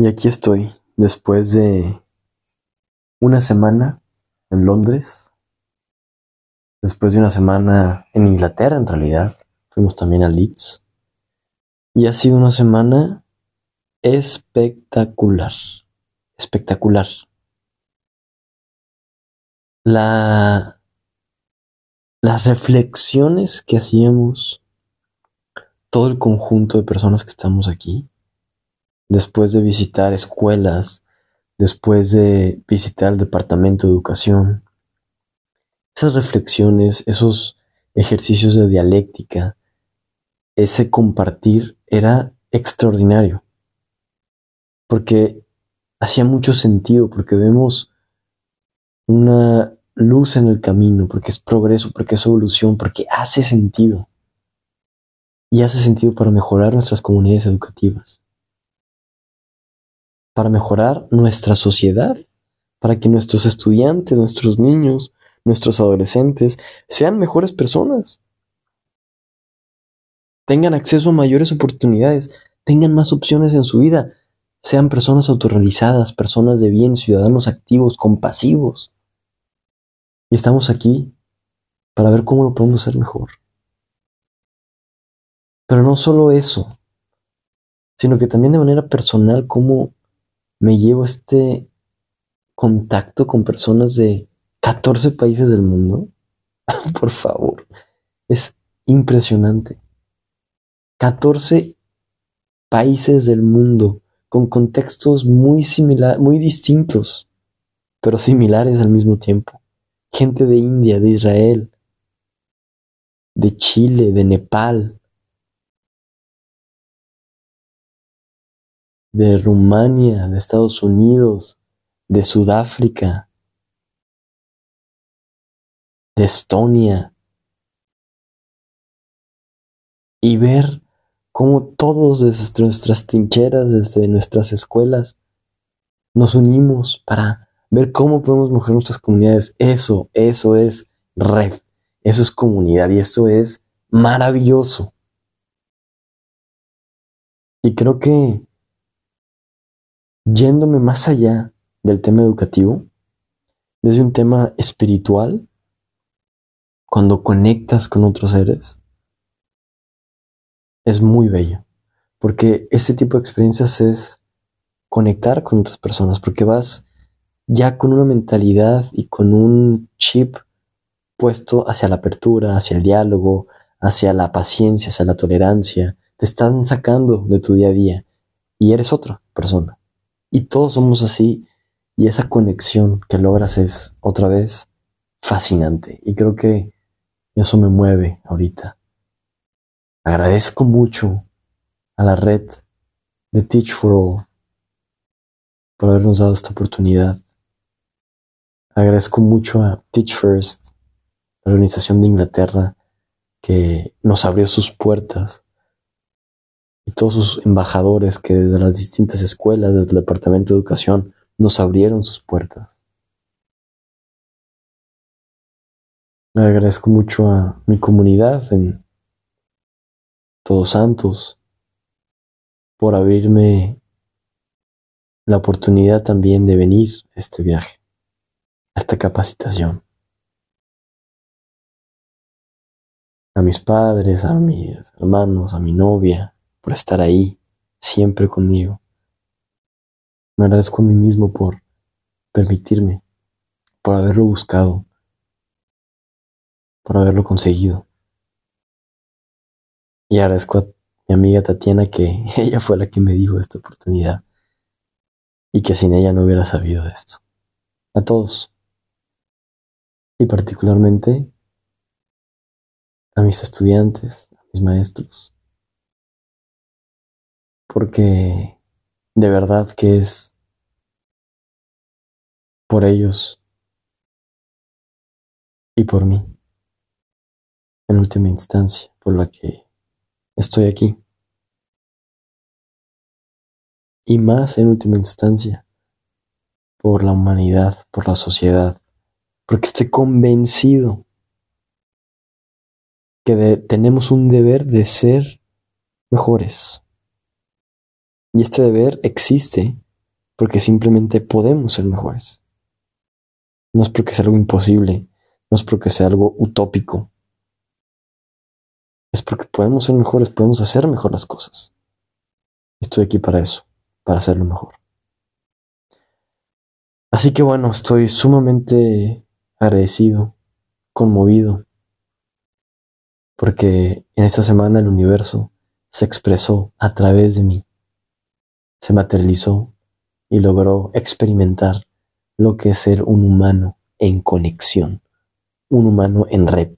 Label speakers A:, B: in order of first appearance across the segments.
A: Y aquí estoy, después de una semana en Londres, después de una semana en Inglaterra en realidad, fuimos también a Leeds, y ha sido una semana espectacular, espectacular. La, las reflexiones que hacíamos, todo el conjunto de personas que estamos aquí, después de visitar escuelas, después de visitar el Departamento de Educación. Esas reflexiones, esos ejercicios de dialéctica, ese compartir era extraordinario. Porque hacía mucho sentido, porque vemos una luz en el camino, porque es progreso, porque es evolución, porque hace sentido. Y hace sentido para mejorar nuestras comunidades educativas para mejorar nuestra sociedad, para que nuestros estudiantes, nuestros niños, nuestros adolescentes sean mejores personas, tengan acceso a mayores oportunidades, tengan más opciones en su vida, sean personas autorrealizadas, personas de bien, ciudadanos activos, compasivos. Y estamos aquí para ver cómo lo podemos hacer mejor. Pero no solo eso, sino que también de manera personal, cómo me llevo este contacto con personas de 14 países del mundo. Por favor, es impresionante. 14 países del mundo con contextos muy similares, muy distintos, pero similares al mismo tiempo. Gente de India, de Israel, de Chile, de Nepal, de Rumania, de Estados Unidos, de Sudáfrica, de Estonia, y ver cómo todos desde nuestras trincheras, desde nuestras escuelas, nos unimos para ver cómo podemos mejorar nuestras comunidades. Eso, eso es red, eso es comunidad y eso es maravilloso. Y creo que yéndome más allá del tema educativo, desde un tema espiritual, cuando conectas con otros seres, es muy bello, porque este tipo de experiencias es conectar con otras personas, porque vas ya con una mentalidad y con un chip puesto hacia la apertura, hacia el diálogo, hacia la paciencia, hacia la tolerancia, te están sacando de tu día a día y eres otra persona. Y todos somos así y esa conexión que logras es otra vez fascinante. Y creo que eso me mueve ahorita. Agradezco mucho a la red de Teach for All por habernos dado esta oportunidad. Agradezco mucho a Teach First, la organización de Inglaterra, que nos abrió sus puertas y todos sus embajadores que desde las distintas escuelas, desde el Departamento de Educación, nos abrieron sus puertas. Le agradezco mucho a mi comunidad en Todos Santos por abrirme la oportunidad también de venir a este viaje, a esta capacitación. A mis padres, a mis hermanos, a mi novia, por estar ahí, siempre conmigo. Me agradezco a mí mismo por permitirme, por haberlo buscado, por haberlo conseguido. Y agradezco a mi amiga Tatiana que ella fue la que me dijo esta oportunidad y que sin ella no hubiera sabido de esto. A todos. Y particularmente a mis estudiantes, a mis maestros, porque de verdad que es por ellos y por mí, en última instancia, por la que estoy aquí. Y más en última instancia, por la humanidad, por la sociedad, porque estoy convencido que tenemos un deber de ser mejores y este deber existe porque simplemente podemos ser mejores. No es porque sea algo imposible, no es porque sea algo utópico. Es porque podemos ser mejores, podemos hacer mejor las cosas. Estoy aquí para eso, para hacerlo mejor. Así que bueno, estoy sumamente agradecido, conmovido, porque en esta semana el universo se expresó a través de mí, se materializó y logró experimentar lo que es ser un humano en conexión, un humano en red.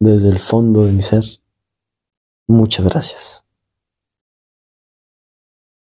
A: Desde el fondo de mi ser, muchas gracias.